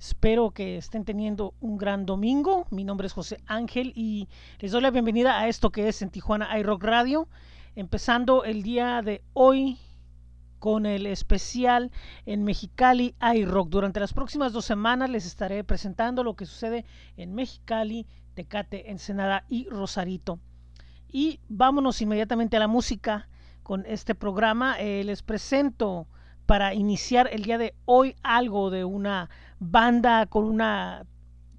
Espero que estén teniendo un gran domingo. Mi nombre es José Ángel y les doy la bienvenida a esto que es en Tijuana iRock Radio. Empezando el día de hoy con el especial en Mexicali iRock. Durante las próximas dos semanas les estaré presentando lo que sucede en Mexicali, Tecate, Ensenada y Rosarito. Y vámonos inmediatamente a la música con este programa. Eh, les presento para iniciar el día de hoy algo de una banda con una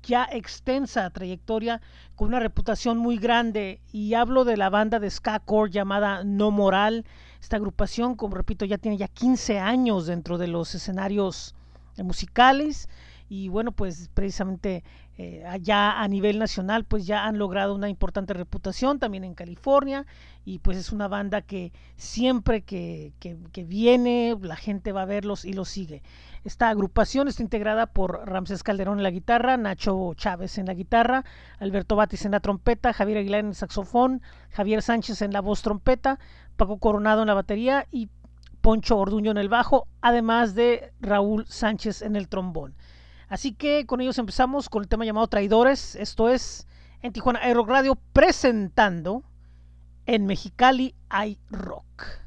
ya extensa trayectoria, con una reputación muy grande, y hablo de la banda de ska core llamada No Moral. Esta agrupación, como repito, ya tiene ya 15 años dentro de los escenarios musicales y bueno, pues precisamente eh, allá a nivel nacional pues ya han logrado una importante reputación también en California y pues es una banda que siempre que, que, viene la gente va a verlos y los sigue. Esta agrupación está integrada por Ramsés Calderón en la guitarra, Nacho Chávez en la guitarra, Alberto Batis en la trompeta, Javier Aguilar en el saxofón, Javier Sánchez en la voz trompeta, Paco Coronado en la batería y Poncho Orduño en el bajo, además de Raúl Sánchez en el trombón. Así que con ellos empezamos con el tema llamado Traidores. Esto es en Tijuana Aero Radio presentando en Mexicali hay rock.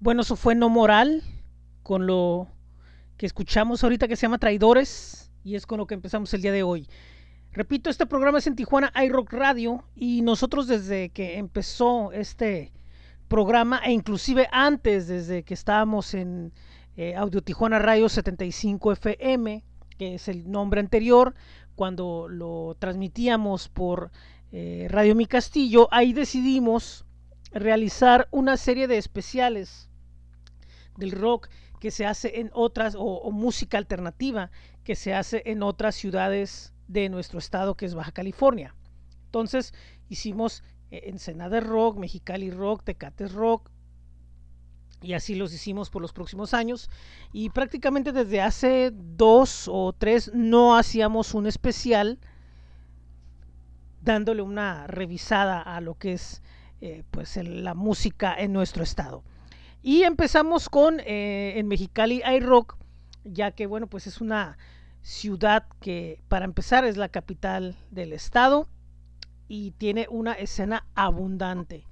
Bueno, eso fue No Moral, con lo que escuchamos ahorita que se llama Traidores, y es con lo que empezamos el día de hoy. Repito, este programa es en Tijuana iRock Radio, y nosotros desde que empezó este programa, e inclusive antes, desde que estábamos en eh, Audio Tijuana Radio 75 FM, que es el nombre anterior, cuando lo transmitíamos por eh, Radio Mi Castillo, ahí decidimos realizar una serie de especiales del rock que se hace en otras, o, música alternativa que se hace en otras ciudades de nuestro estado, que es Baja California. Entonces hicimos eh, Ensenada Rock, Mexicali Rock, Tecates Rock, y así los hicimos por los próximos años. Y prácticamente desde hace dos o tres no hacíamos un especial dándole una revisada a lo que es eh, pues la música en nuestro estado. Y empezamos con eh, en Mexicali iRock, ya que bueno, pues es una ciudad que para empezar es la capital del estado y tiene una escena abundante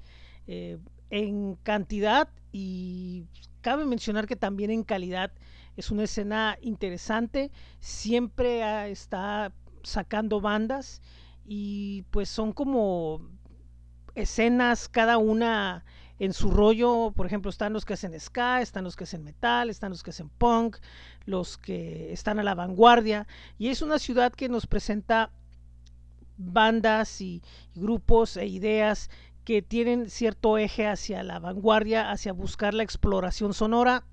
eh, en cantidad y cabe mencionar que también en calidad es una escena interesante, siempre está sacando bandas y pues son como escenas cada una en su rollo, por ejemplo, están los que hacen ska, están los que hacen metal, están los que hacen punk, los que están a la vanguardia, y es una ciudad que nos presenta bandas y, grupos e ideas que tienen cierto eje hacia la vanguardia, hacia buscar la exploración sonora.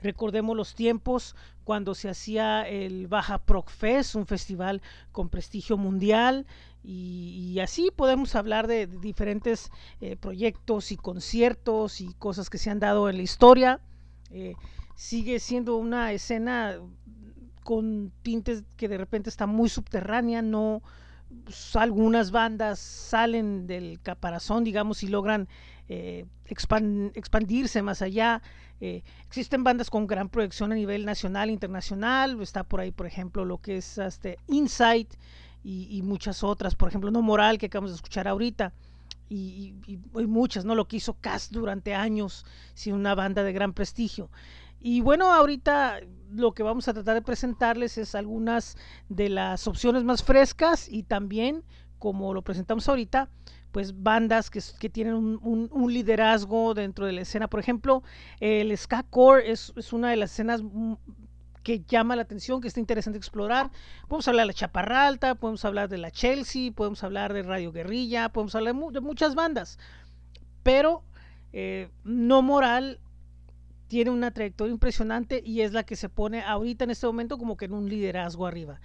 Recordemos los tiempos cuando se hacía el Baja Proc Fest, un festival con prestigio mundial, y, así podemos hablar de, diferentes eh, proyectos y conciertos y cosas que se han dado en la historia. Eh, sigue siendo una escena con tintes que de repente está muy subterránea, no algunas bandas salen del caparazón, digamos, y logran eh, expandirse más allá. existen bandas con gran proyección a nivel nacional e internacional. Está por ahí, por ejemplo, lo que es este Insight, y, muchas otras, por ejemplo, No Moral, que acabamos de escuchar ahorita, y, muchas, ¿no? Lo que hizo Cast durante años, sin una banda de gran prestigio. Y bueno, ahorita lo que vamos a tratar de presentarles es algunas de las opciones más frescas y también, como lo presentamos ahorita, pues bandas que, que tienen un, liderazgo dentro de la escena. Por ejemplo, el Ska Core es, es, una de las escenas que llama la atención, que está interesante explorar. Podemos hablar de la Chaparra Alta, podemos hablar de la Chelsea, podemos hablar de Radio Guerrilla, podemos hablar de, muchas bandas. Pero eh, No Moral tiene una trayectoria impresionante y es la que se pone ahorita en este momento como que en un liderazgo arriba.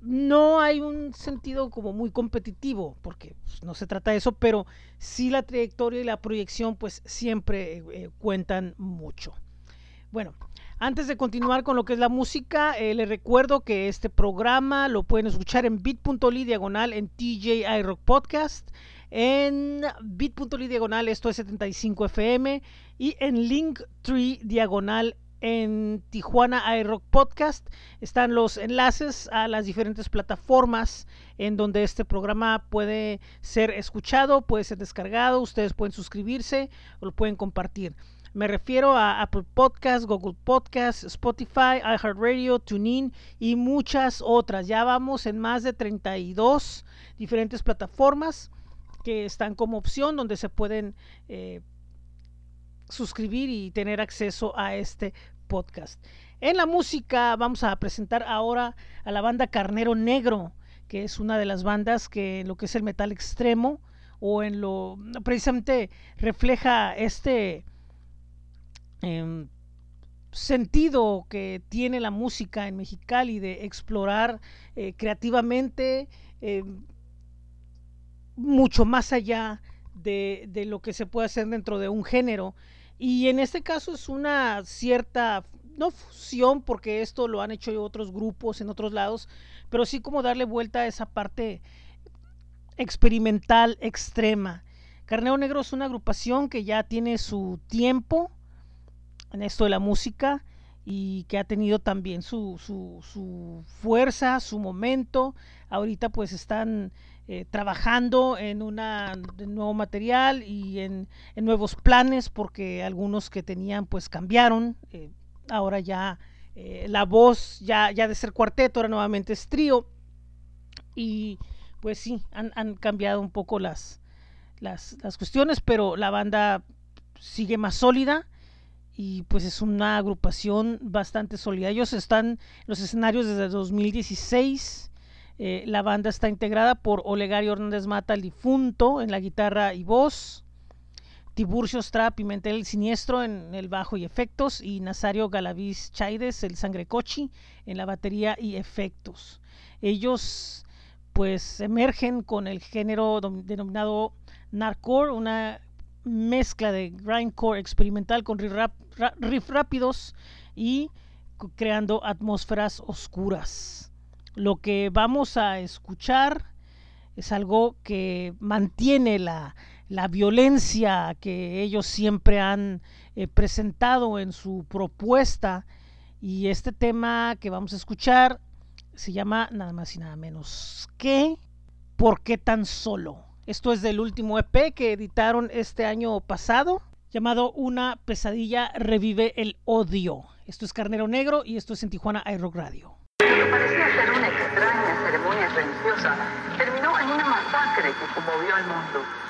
No hay un sentido como muy competitivo, porque pues, no se trata de eso, pero sí la trayectoria y la proyección pues siempre eh, cuentan mucho. Bueno, antes de continuar con lo que es la música, eh, les recuerdo que este programa lo pueden escuchar en bit.ly diagonal en TJ iRock Podcast, en bit.ly diagonal esto es 75 FM y en Linktree diagonal en Tijuana iRock Podcast están los enlaces a las diferentes plataformas en donde este programa puede ser escuchado, puede ser descargado, ustedes pueden suscribirse o lo pueden compartir. Me refiero a Apple Podcasts, Google Podcasts, Spotify, iHeartRadio, TuneIn y muchas otras. Ya vamos en más de 32 diferentes plataformas que están como opción donde se pueden eh, suscribir y tener acceso a este podcast. En la música vamos a presentar ahora a la banda Carnero Negro, que es una de las bandas que en lo que es el metal extremo o en lo precisamente refleja este Em, sentido que tiene la música en Mexicali de explorar eh, creativamente em, mucho más allá de, de, lo que se puede hacer dentro de un género. Y en este caso es una cierta, no fusión, porque esto lo han hecho otros grupos en otros lados, pero sí como darle vuelta a esa parte experimental extrema. Carneo Negro es una agrupación que ya tiene su tiempo, en esto de la música y que ha tenido también su, su, su fuerza, su momento. Ahorita pues están eh, trabajando en una nuevo material y en, nuevos planes porque algunos que tenían pues cambiaron. Eh, ahora ya eh, la voz ya, ya de ser cuarteto ahora nuevamente es trío. Y pues sí han, han cambiado un poco las, las, las cuestiones pero la banda sigue más sólida y pues es una agrupación bastante sólida. Ellos están en los escenarios desde 2016 eh, la banda está integrada por Olegario Hernández Mata, el difunto, en la guitarra y voz, Tiburcio Stra Pimentel Siniestro en el bajo y efectos, y Nazario Galaviz Chaides, el sangre cochi, en la batería y efectos. Ellos pues emergen con el género denominado Narcore, una mezcla de grindcore experimental con riff rápidos y creando atmósferas oscuras. Lo que vamos a escuchar es algo que mantiene la, violencia que ellos siempre han eh, presentado en su propuesta. Y este tema que vamos a escuchar se llama nada más y nada menos que ¿Por qué tan solo? Esto es del último EP que editaron este año pasado, llamado Una pesadilla revive el odio. Esto es Carnero Negro y esto es en Tijuana iRock Radio parecía ser una extraña ceremonia religiosa, terminó en una masacre que conmovió al mundo.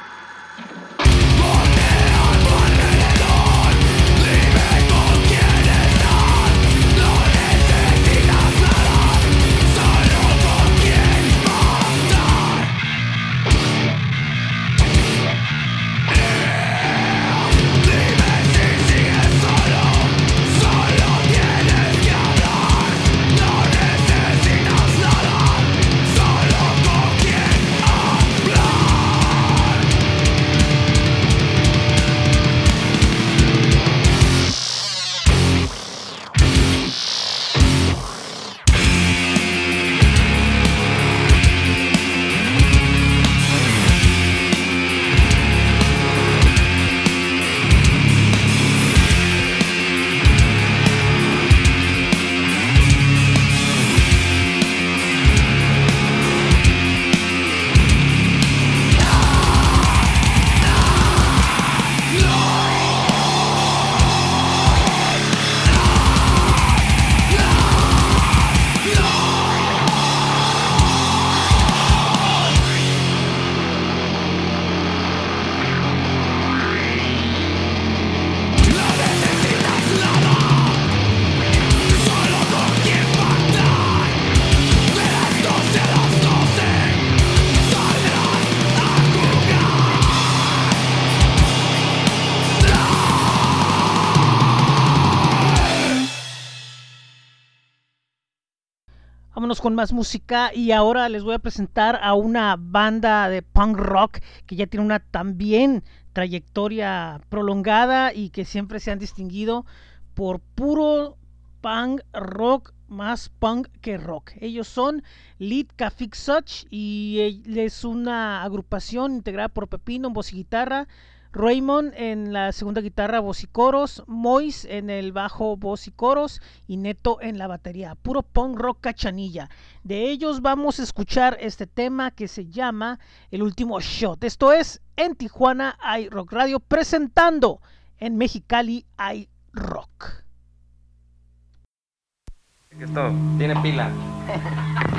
Con más música y ahora les voy a presentar a una banda de punk rock que ya tiene una también trayectoria prolongada y que siempre se han distinguido por puro punk rock más punk que rock. Ellos son Lead Cafix Such y es una agrupación integrada por Pepino en voz y guitarra, Raymond en la segunda guitarra, voz y coros, Mois en el bajo, voz y coros y Neto en la batería. Puro punk rock cachanilla. De ellos vamos a escuchar este tema que se llama El último shot. Esto es en Tijuana hay Rock Radio presentando en Mexicali hay Rock. Esto tiene pila.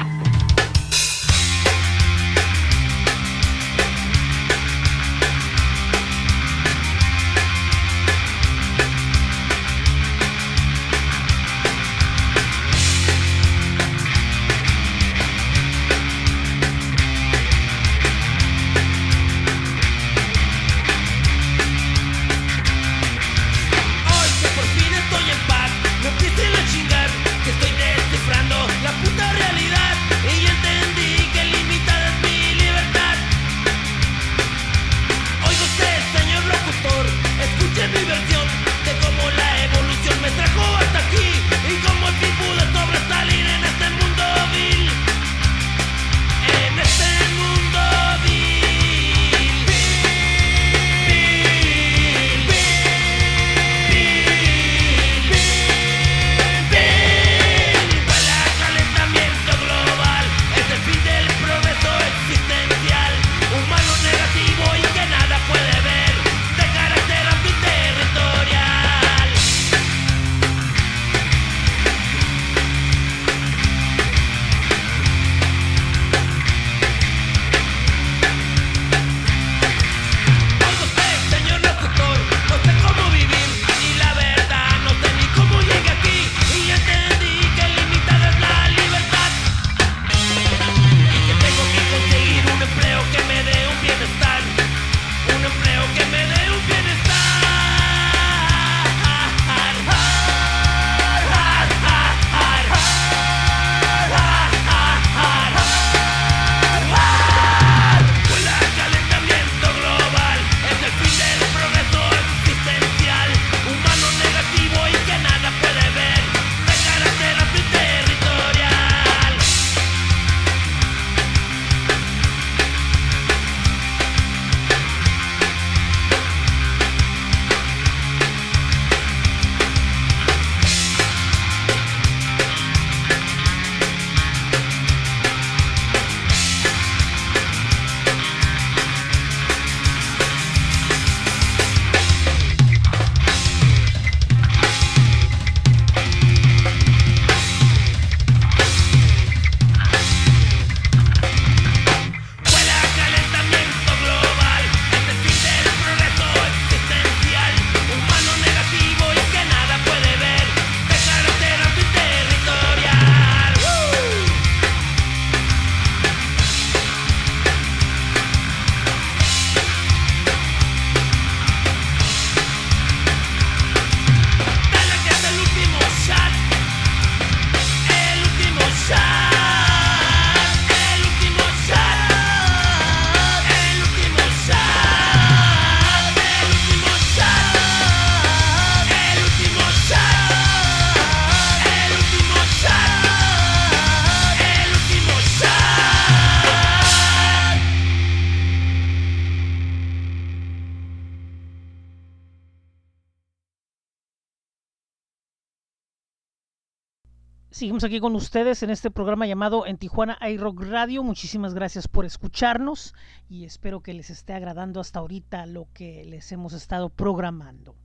aquí con ustedes en este programa llamado En Tijuana iRock Radio. Muchísimas gracias por escucharnos y espero que les esté agradando hasta ahorita lo que les hemos estado programando.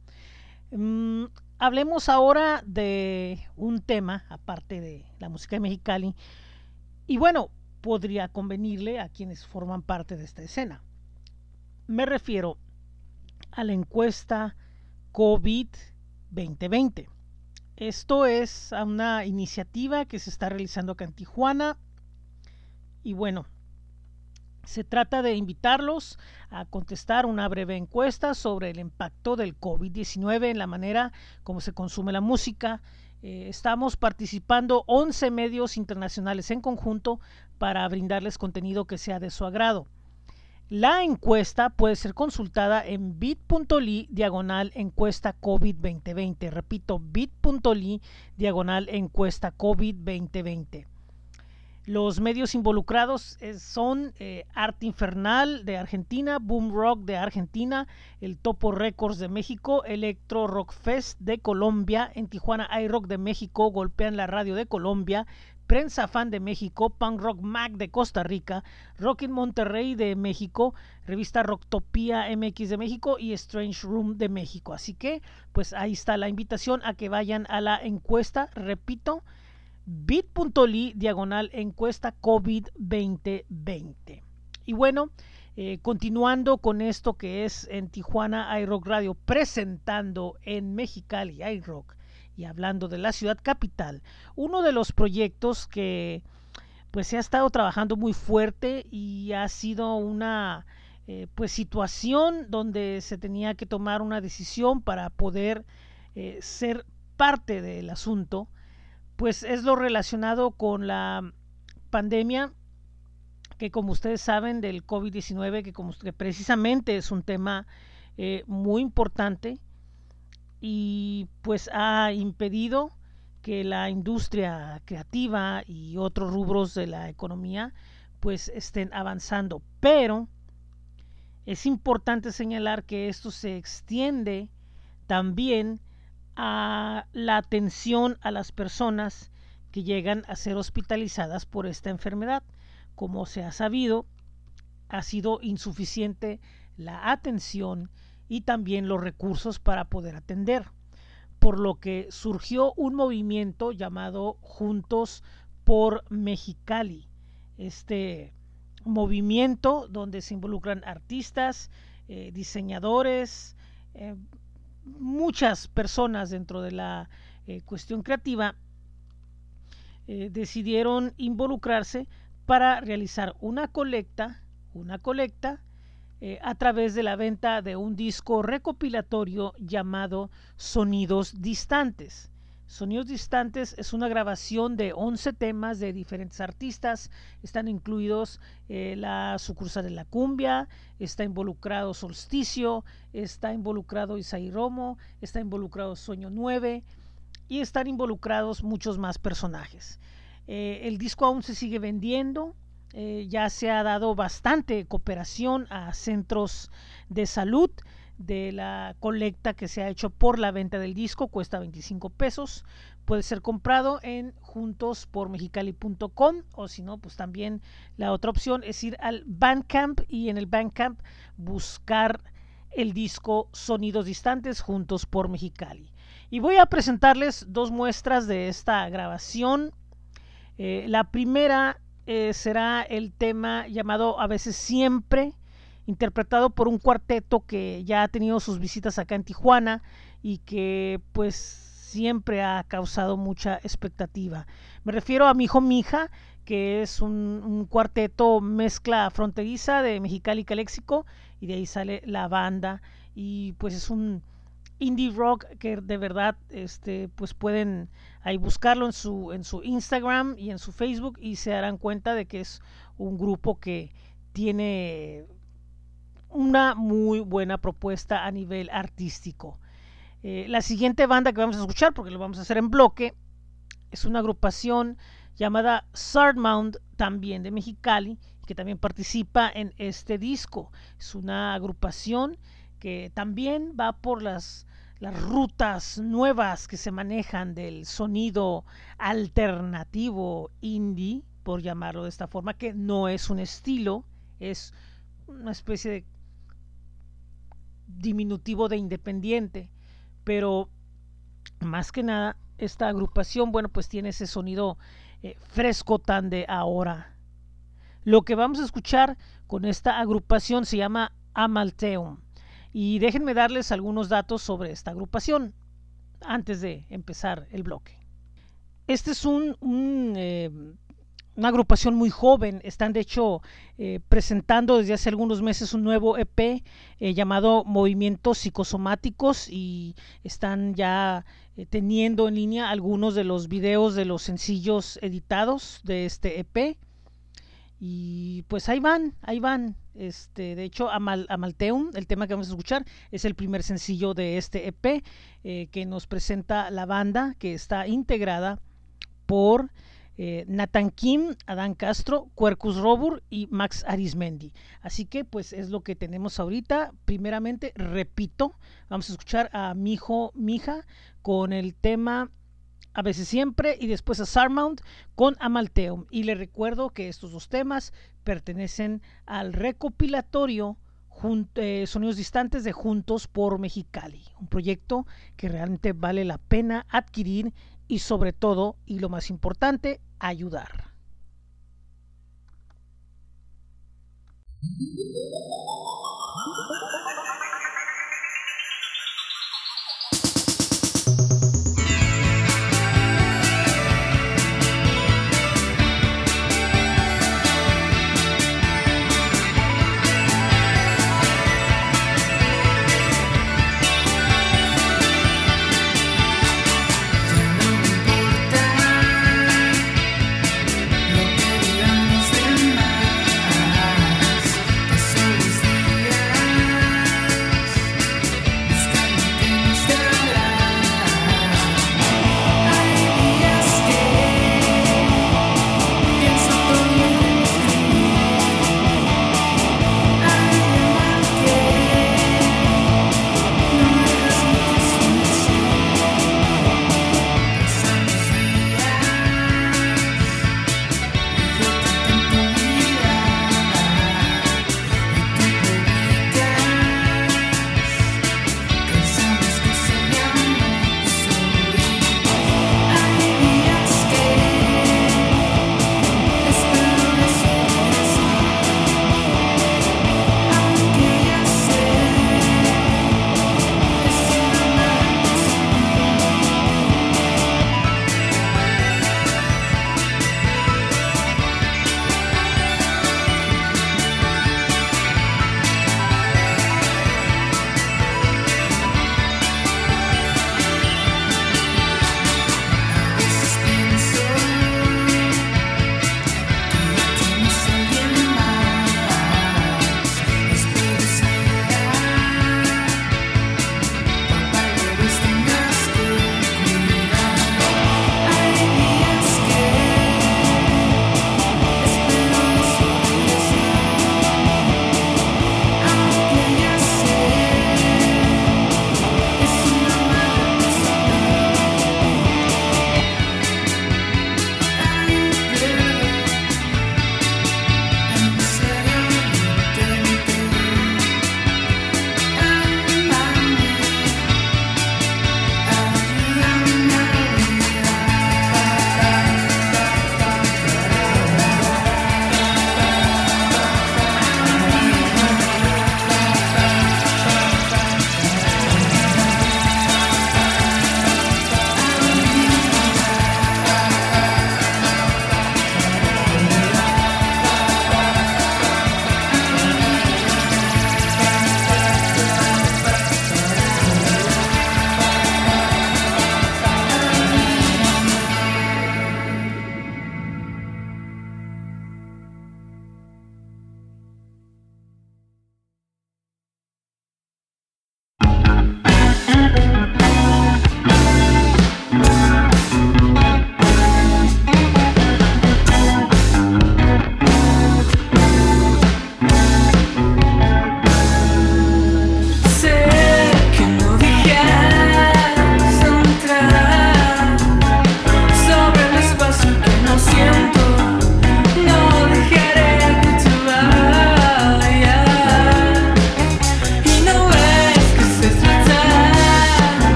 Um, hablemos ahora de un tema, aparte de la música de Mexicali, y bueno, podría convenirle a quienes forman parte de esta escena. Me refiero a la encuesta COVID 2020. Esto es una iniciativa que se está realizando acá en Tijuana. Y bueno, se trata de invitarlos a contestar una breve encuesta sobre el impacto del COVID-19 en la manera como se consume la música. Eh, estamos participando 11 medios internacionales en conjunto para brindarles contenido que sea de su agrado. La encuesta puede ser consultada en bit.ly diagonal encuesta COVID 2020. Repito, bit.ly diagonal encuesta COVID 2020. Los medios involucrados eh, son eh, Arte Infernal de Argentina, Boom Rock de Argentina, el Topo Records de México, Electro Rock Fest de Colombia, en Tijuana iRock de México, Golpean la Radio de Colombia, Prensa Fan de México, Punk Rock Mac de Costa Rica, Rock in Monterrey de México, Revista Rocktopia MX de México y Strange Room de México. Así que, pues ahí está la invitación a que vayan a la encuesta, repito, bit.ly diagonal encuesta COVID 2020. Y bueno, eh, continuando con esto que es en Tijuana iRock Radio, presentando en Mexicali iRock y hablando de la ciudad capital, uno de los proyectos que pues se ha estado trabajando muy fuerte y ha sido una eh, pues situación donde se tenía que tomar una decisión para poder eh, ser parte del asunto, pues es lo relacionado con la pandemia que como ustedes saben del COVID-19, que, como, precisamente es un tema eh, muy importante y pues ha impedido que la industria creativa y otros rubros de la economía pues estén avanzando. Pero es importante señalar que esto se extiende también a la atención a las personas que llegan a ser hospitalizadas por esta enfermedad. Como se ha sabido, ha sido insuficiente la atención y también los recursos para poder atender. Por lo que surgió un movimiento llamado Juntos por Mexicali. Este movimiento donde se involucran artistas, eh, diseñadores, eh, muchas personas dentro de la eh, cuestión creativa decidieron involucrarse para realizar una colecta, una colecta eh, a través de la venta de un disco recopilatorio llamado Sonidos Distantes. Sonidos Distantes es una grabación de 11 temas de diferentes artistas. Están incluidos eh, la sucursal de la cumbia, está involucrado Solsticio, está involucrado Isaí Romo, está involucrado Sueño 9 y están involucrados muchos más personajes. Eh, el disco aún se sigue vendiendo, eh, ya se ha dado bastante cooperación a centros de salud de la colecta que se ha hecho por la venta del disco, cuesta 25 pesos. Puede ser comprado en juntospormexicali.com o si no, pues también la otra opción es ir al Bandcamp y en el Bandcamp buscar el disco Sonidos Distantes Juntos por Mexicali. Y voy a presentarles dos muestras de esta grabación. Eh, la primera eh, será el tema llamado A veces siempre, interpretado por un cuarteto que ya ha tenido sus visitas acá en Tijuana y que pues siempre ha causado mucha expectativa. Me refiero a Mi Hijo Mija, que es un, cuarteto mezcla fronteriza de Mexicali y Caléxico, y de ahí sale la banda, y pues es un indie rock que de verdad este pues pueden ahí buscarlo en su en su Instagram y en su Facebook y se darán cuenta de que es un grupo que tiene una muy buena propuesta a nivel artístico. Eh, la siguiente banda que vamos a escuchar, porque lo vamos a hacer en bloque, es una agrupación llamada Sardmount, también de Mexicali, que también participa en este disco. Es una agrupación que también va por las las rutas nuevas que se manejan del sonido alternativo indie, por llamarlo de esta forma, que no es un estilo, es una especie de diminutivo de independiente, pero más que nada esta agrupación, bueno, pues tiene ese sonido eh, fresco tan de ahora. Lo que vamos a escuchar con esta agrupación se llama Amalteum. Y déjenme darles algunos datos sobre esta agrupación antes de empezar el bloque. Este es un, eh, una agrupación muy joven. Están de hecho eh, presentando desde hace algunos meses un nuevo EP eh, llamado Movimientos Psicosomáticos y están ya teniendo en línea algunos de los videos de los sencillos editados de este EP. Y pues ahí van, ahí van. Este, de hecho, Amal, Amalteum, el tema que vamos a escuchar, es el primer sencillo de este EP que nos presenta la banda que está integrada por eh, Nathan Kim, Adán Castro, Quercus Robur y Max Arismendi. Así que pues es lo que tenemos ahorita. Primeramente, repito, vamos a escuchar a Mijo Mija con el tema a veces siempre y después a Sarmount con Amalteum. Y le recuerdo que estos dos temas pertenecen al recopilatorio eh, Sonidos Distantes de Juntos por Mexicali, un proyecto que realmente vale la pena adquirir y sobre todo, y lo más importante, ayudar.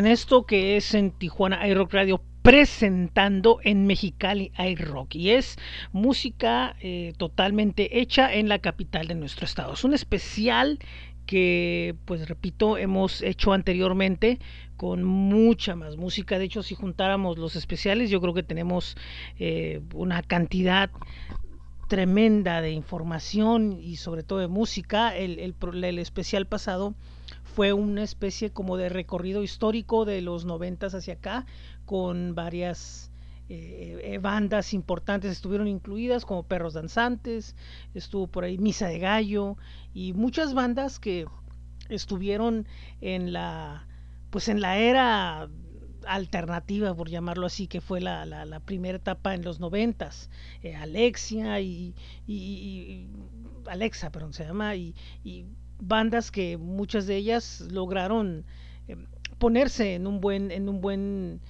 En esto que es en Tijuana iRock Radio presentando en Mexicali iRock y es música eh, totalmente hecha en la capital de nuestro estado. Es un especial que, pues repito, hemos hecho anteriormente con mucha más música. De hecho, si juntáramos los especiales, yo creo que tenemos eh, una cantidad tremenda de información y sobre todo de música. El, el, especial pasado fue una especie como de recorrido histórico de los noventas hacia acá, con varias eh, eh, bandas importantes estuvieron incluidas, como Perros Danzantes, estuvo por ahí Misa de Gallo, y muchas bandas que estuvieron en la pues en la era alternativa, por llamarlo así, que fue la, la, primera etapa en los noventas, eh, Alexia y, Alexa, perdón, se llama, y, bandas que muchas de ellas lograron eh, ponerse en un buen, en un buen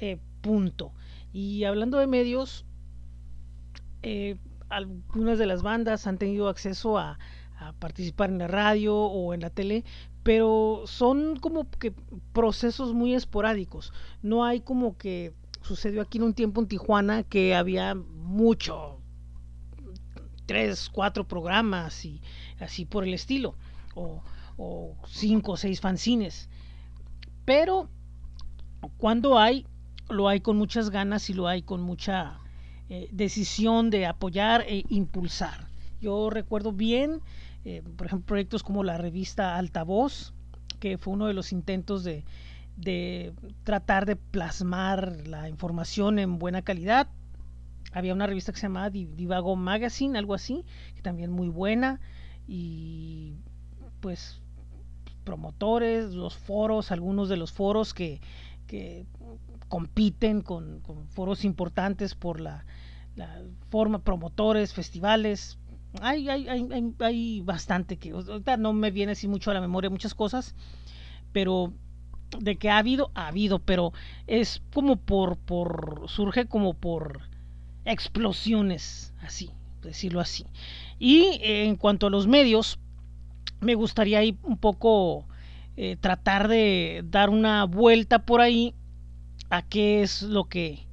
eh, punto. Y hablando de medios, algunas de las bandas han tenido acceso a, a participar en la radio o en la tele, pero son como que procesos muy esporádicos. No hay como que sucedió aquí en un tiempo en Tijuana que había mucho, tres, cuatro programas y así por el estilo, o, cinco o seis fanzines. Pero cuando hay, lo hay con muchas ganas y lo hay con mucha eh, decisión de apoyar e impulsar. Yo recuerdo bien eh, por ejemplo, proyectos como la revista Altavoz, que fue uno de los intentos de, tratar de plasmar la información en buena calidad. Había una revista que se llamaba Divago Magazine, algo así, que también muy buena. Y pues promotores, los foros, algunos de los foros que, compiten con, foros importantes por la, forma, promotores, festivales, hay, hay, hay, hay, bastante que no me viene así mucho a la memoria muchas cosas, pero de que ha habido, ha habido, pero es como por, por, surge como por explosiones, así, decirlo así. Y en cuanto a los medios, me gustaría ahí un poco eh, tratar de dar una vuelta por ahí a qué es lo que,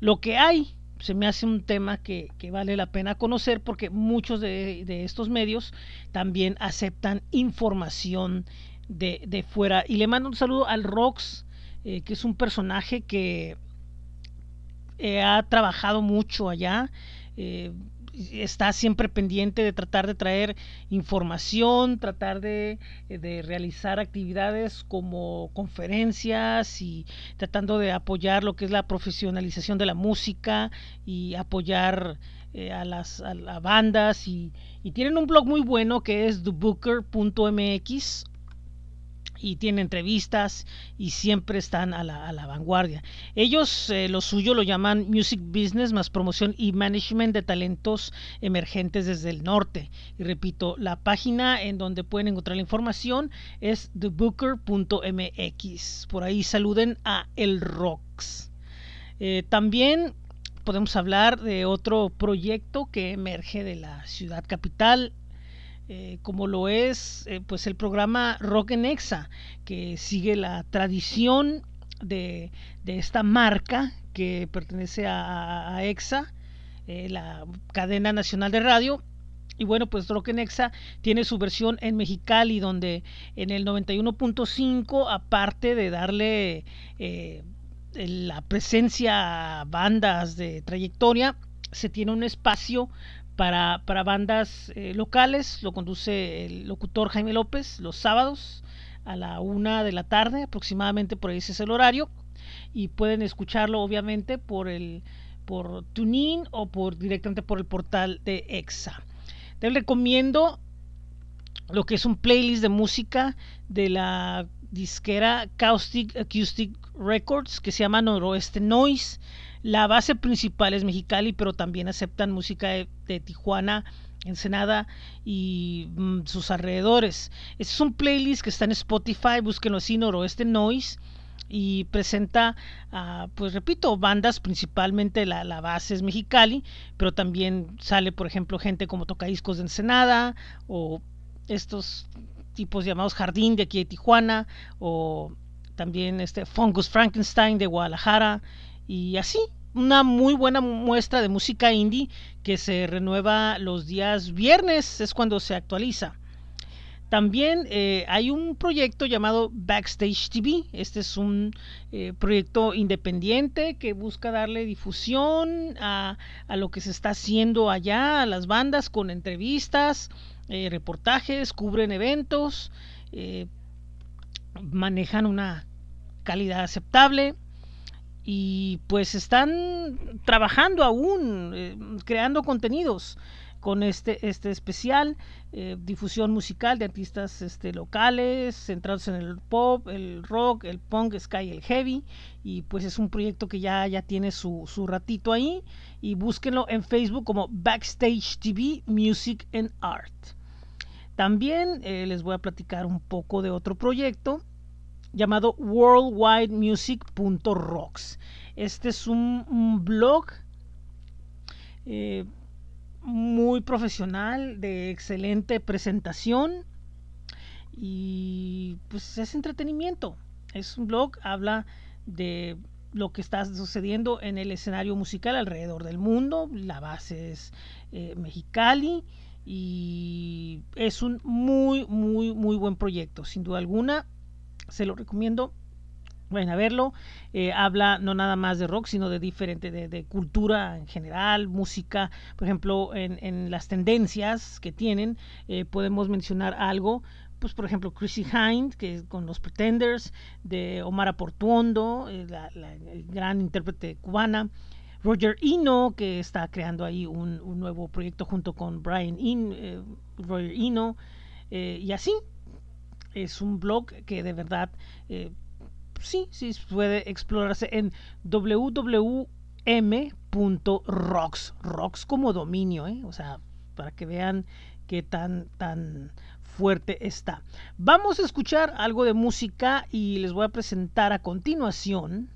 lo que hay se me hace un tema que, vale la pena conocer porque muchos de, estos medios también aceptan información de, fuera. Y le mando un saludo al Rox, eh, que es un personaje que eh, ha trabajado mucho allá. Eh, está siempre pendiente de tratar de traer información, tratar de, realizar actividades como conferencias y tratando de apoyar lo que es la profesionalización de la música y apoyar eh, a las bandas y, y, tienen un blog muy bueno que es thebooker.mx y tienen entrevistas y siempre están a la, a la vanguardia. Ellos eh, lo suyo lo llaman Music Business más promoción y management de talentos emergentes desde el norte. Y repito, la página en donde pueden encontrar la información es thebooker.mx. Por ahí saluden a El Rocks. Eh, también podemos hablar de otro proyecto que emerge de la ciudad capital eh, como lo es eh, pues el programa Rock en Exa, que sigue la tradición de, esta marca que pertenece a, EXA, eh, la cadena nacional de radio. Y bueno, pues Rock en Exa tiene su versión en Mexicali, donde en el 91.5, aparte de darle la presencia a bandas de trayectoria, se tiene un espacio para, para bandas eh, locales. Lo conduce el locutor Jaime López los sábados a la una de la tarde, aproximadamente por ahí ese es el horario. Y pueden escucharlo obviamente por el por TuneIn o por directamente por el portal de EXA. Les recomiendo lo que es un playlist de música de la disquera Caustic Acoustic Records que se llama Noroeste Noise. La base principal es Mexicali, pero también aceptan música de, Tijuana, Ensenada y mm, sus alrededores. Este es un playlist que está en Spotify, búsquenlo así, Noroeste Noise y presenta, pues repito, bandas, principalmente la, la, base es Mexicali, pero también sale, por ejemplo, gente como Tocadiscos de Ensenada o estos tipos llamados Jardín de aquí de Tijuana o también este Fungus Frankenstein de Guadalajara y así una muy buena muestra de música indie que se renueva los días viernes, es cuando se actualiza. También eh, hay un proyecto llamado Backstage TV. Este es un eh, proyecto independiente que busca darle difusión a, lo que se está haciendo allá, a las bandas con entrevistas, eh, reportajes, cubren eventos, manejan una calidad aceptable y pues están trabajando aún, creando contenidos con este, este especial, eh, difusión musical de artistas este, locales, centrados en el pop, el rock, el punk, sky, el heavy, y pues es un proyecto que ya, ya tiene su, su ratito ahí, y búsquenlo en Facebook como Backstage TV Music and Art. También eh, les voy a platicar un poco de otro proyecto llamado worldwidemusic.rocks. Este es un, blog eh, muy profesional, de excelente presentación y pues es entretenimiento. Es un blog, habla de lo que está sucediendo en el escenario musical alrededor del mundo. La base es eh, Mexicali y es un muy, muy, muy buen proyecto. Sin duda alguna, se lo recomiendo Vayan a verlo. Eh, habla no nada más de rock, sino de diferente, de, cultura en general, música. Por ejemplo, en, las tendencias que tienen, eh, podemos mencionar algo. Pues, por ejemplo, Chrissy Hind, que con los Pretenders, de Omar Aportuondo, eh, la, gran intérprete cubana. Roger Eno, que está creando ahí un, nuevo proyecto junto con Brian In, Roger Eno, y así. Es un blog que de verdad sí, sí puede explorarse en www.m.rocks, rocks como dominio, ¿eh? o sea, para que vean qué tan, tan fuerte está. Vamos a escuchar algo de música y les voy a presentar a continuación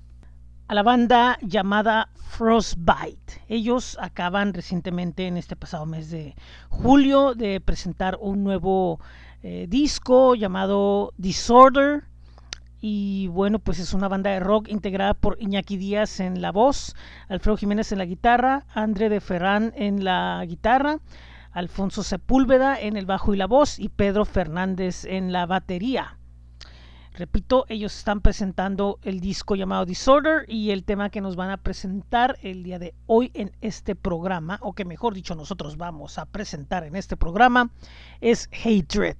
a la banda llamada Frostbite. Ellos acaban recientemente en este pasado mes de julio de presentar un nuevo eh, disco llamado Disorder y bueno, pues es una banda de rock integrada por Iñaki Díaz en la voz, Alfredo Jiménez en la guitarra, André de Ferrán en la guitarra, Alfonso Sepúlveda en el bajo y la voz y Pedro Fernández en la batería. Repito, ellos están presentando el disco llamado Disorder y el tema que nos van a presentar el día de hoy en este programa, o que mejor dicho nosotros vamos a presentar en este programa, es Hatred.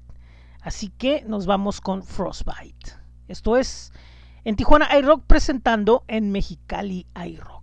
Así que nos vamos con Frostbite. Esto es en Tijuana iRock presentando en Mexicali iRock.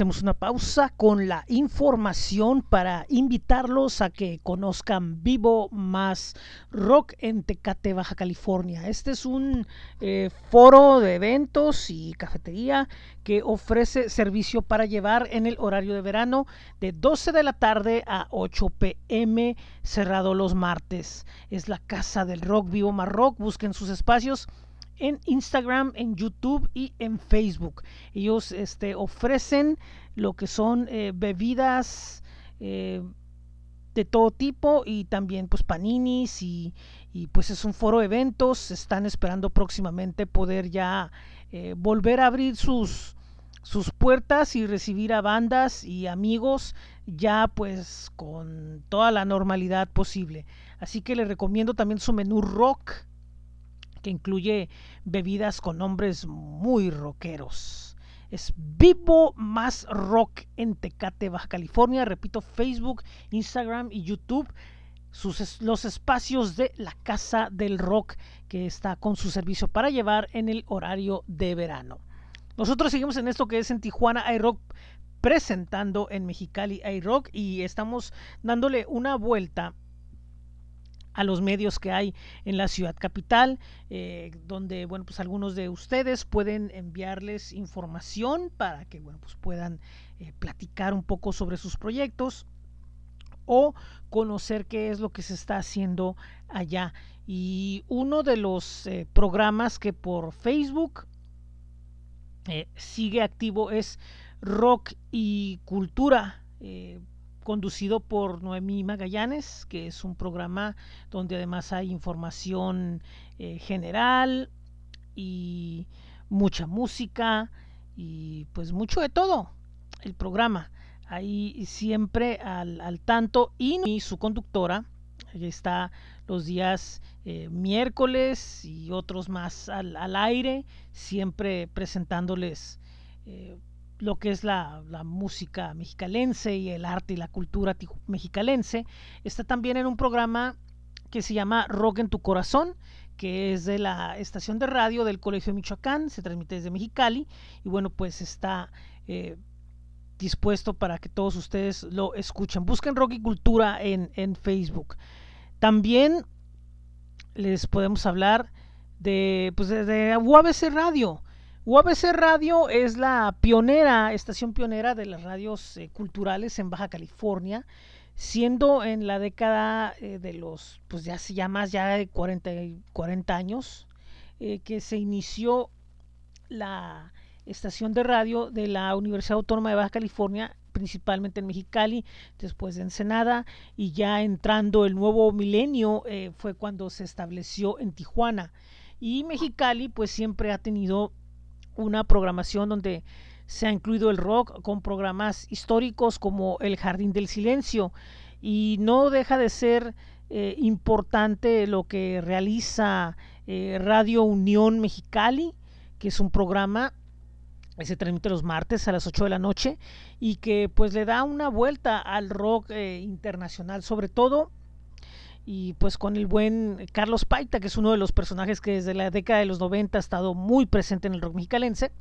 Hacemos una pausa con la información para invitarlos a que conozcan Vivo Más Rock en Tecate, Baja California. Este es un eh, foro de eventos y cafetería que ofrece servicio para llevar en el horario de verano de 12 de la tarde a 8 pm, cerrado los martes. Es la casa del rock Vivo Más Rock. Busquen sus espacios en Instagram, en YouTube y en Facebook. Ellos este, ofrecen lo que son eh, bebidas eh, de todo tipo y también pues paninis y, y, pues es un foro de eventos. Están esperando próximamente poder ya eh, volver a abrir sus, sus puertas y recibir a bandas y amigos ya pues con toda la normalidad posible. Así que les recomiendo también su menú rock que incluye bebidas con nombres muy rockeros. Es Vivo Más Rock en Tecate, Baja California. Repito, Facebook, Instagram y YouTube. Sus, los espacios de la Casa del Rock que está con su servicio para llevar en el horario de verano. Nosotros seguimos en esto que es en Tijuana iRock presentando en Mexicali iRock y estamos dándole una vuelta a los medios que hay en la ciudad capital, eh, donde bueno pues algunos de ustedes pueden enviarles información para que bueno pues puedan eh, platicar un poco sobre sus proyectos o conocer qué es lo que se está haciendo allá. Y uno de los eh, programas que por Facebook sigue activo es Rock y Cultura conducido por Noemí Magallanes, que es un programa donde además hay información eh, general y mucha música y pues mucho de todo el programa. Ahí siempre al, tanto y, su conductora está los días eh, miércoles y otros más al, al aire, siempre presentándoles eh, lo que es la, música mexicalense y el arte y la cultura mexicalense. Está también en un programa que se llama Rock en tu Corazón, que es de la estación de radio del Colegio de Michoacán, se transmite desde Mexicali y bueno, pues está eh, dispuesto para que todos ustedes lo escuchen. Busquen Rock y Cultura en, en Facebook. También les podemos hablar de, pues de UABC Radio. UABC Radio es la pionera, estación pionera de las radios eh, culturales en Baja California, siendo en la década eh, de los, pues ya, más ya de 40, 40 años, eh, que se inició la estación de radio de la Universidad Autónoma de Baja California, principalmente en Mexicali, después de Ensenada, y ya entrando el nuevo milenio fue cuando se estableció en Tijuana. Y Mexicali pues siempre ha tenido una programación donde se ha incluido el rock con programas históricos como El Jardín del Silencio. Y no deja de ser eh, importante lo que realiza eh, Radio Unión Mexicali, que es un programa que se transmite los martes a las 8 de la noche y que pues le da una vuelta al rock eh, internacional, sobre todo y pues con el buen Carlos Paita, que es uno de los personajes que desde la década de los 90 ha estado muy presente en el rock mexicalense.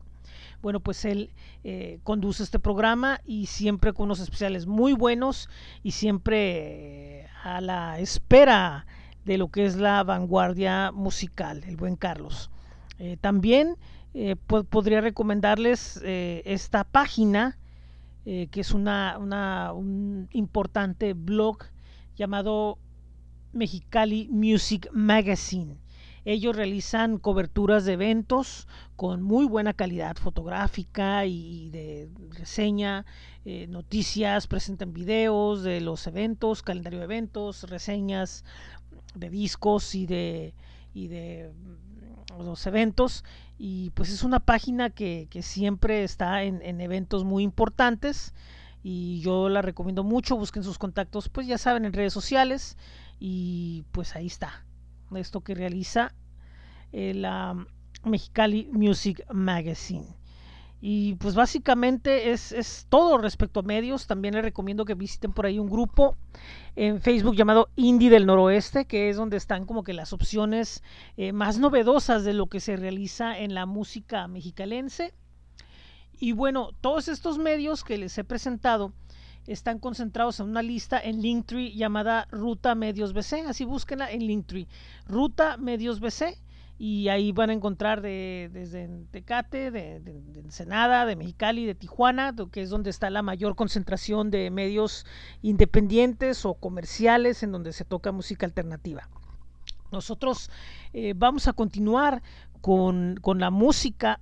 Bueno, pues él eh, conduce este programa y siempre con unos especiales muy buenos y siempre eh, a la espera de lo que es la vanguardia musical, el buen Carlos. Eh, también podría recomendarles esta página, que es una, un importante blog llamado Mexicali Music Magazine. Ellos realizan coberturas de eventos con muy buena calidad fotográfica y de reseña, eh, noticias, presentan videos de los eventos, calendario de eventos, reseñas de discos y de, y de mm, los eventos. Y pues es una página que, siempre está en eventos muy importantes y yo la recomiendo mucho. Busquen sus contactos, pues ya saben, en redes sociales y pues ahí está, esto que realiza eh, la Mexicali Music Magazine. Y pues básicamente es, todo respecto a medios. También les recomiendo que visiten por ahí un grupo en Facebook llamado Indie del Noroeste, que es donde están como que las opciones eh, más novedosas de lo que se realiza en la música mexicalense. y bueno, todos estos medios que les he presentado están concentrados en una lista en Linktree llamada Ruta Medios BC. Así búsquenla en Linktree. Ruta Medios BC. Y ahí van a encontrar de, desde Tecate, de, Ensenada, de Mexicali, de Tijuana, que es donde está la mayor concentración de medios independientes o comerciales en donde se toca música alternativa. Nosotros eh, vamos a continuar con, con la música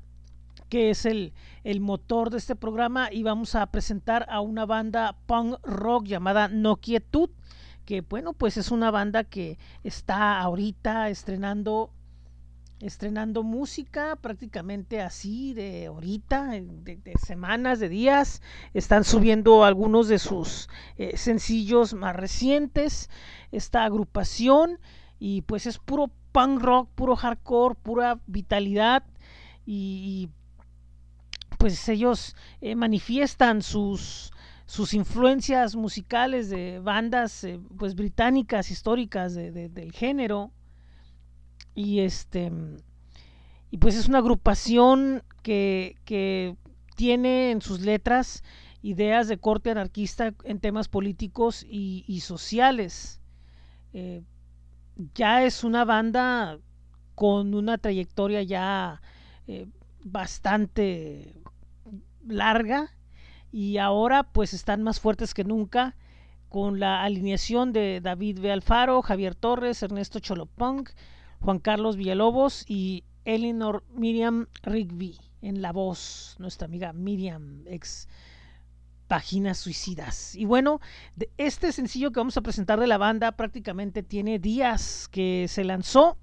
que es el, el, motor de este programa y vamos a presentar a una banda punk rock llamada No Quietud, que bueno, pues es una banda que está ahorita estrenando estrenando música prácticamente así de ahorita, de, semanas, de días. Están subiendo algunos de sus eh, sencillos más recientes. Esta agrupación y pues es puro punk rock, puro hardcore, pura vitalidad y pues ellos eh, manifiestan sus sus influencias musicales de bandas eh, pues británicas históricas de, de, del género. Y este y pues es una agrupación que, que tiene en sus letras ideas de corte anarquista en temas políticos y, sociales. Eh, ya es una banda con una trayectoria ya bastante larga y ahora pues están más fuertes que nunca con la alineación de David B. Alfaro, Javier Torres, Ernesto Cholopunk, Juan Carlos Villalobos y Eleanor Miriam Rigby en la voz, nuestra amiga Miriam, ex páginas suicidas. Y bueno, este sencillo que vamos a presentar de la banda prácticamente tiene días que se lanzó.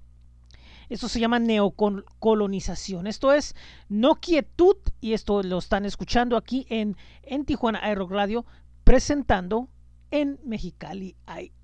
Esto se llama neocolonización. Esto es no quietud y esto lo están escuchando aquí en, en Tijuana iRock Radio presentando en Mexicali iRock.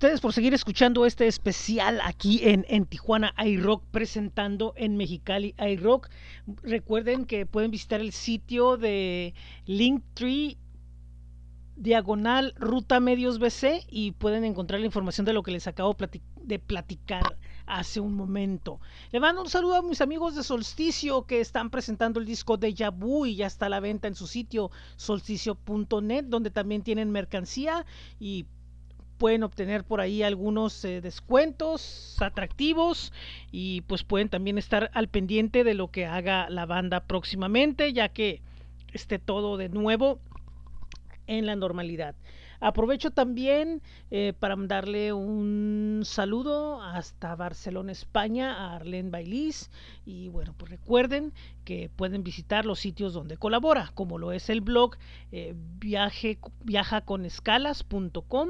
Ustedes por seguir escuchando este especial aquí en, en Tijuana iRock presentando en Mexicali iRock. Recuerden que pueden visitar el sitio de Linktree diagonal ruta medios BC y pueden encontrar la información de lo que les acabo de platicar hace un momento. Le mando un saludo a mis amigos de Solsticio que están presentando el disco de Yabu y ya está a la venta en su sitio solsticio.net donde también tienen mercancía y pueden obtener por ahí algunos eh, descuentos atractivos y pues pueden también estar al pendiente de lo que haga la banda próximamente ya que esté todo de nuevo en la normalidad. Aprovecho también eh, para darle un saludo hasta Barcelona, España, a Arlene Bailis. Y bueno, pues recuerden que pueden visitar los sitios donde colabora, como lo es el blog eh, viajaconescalas.com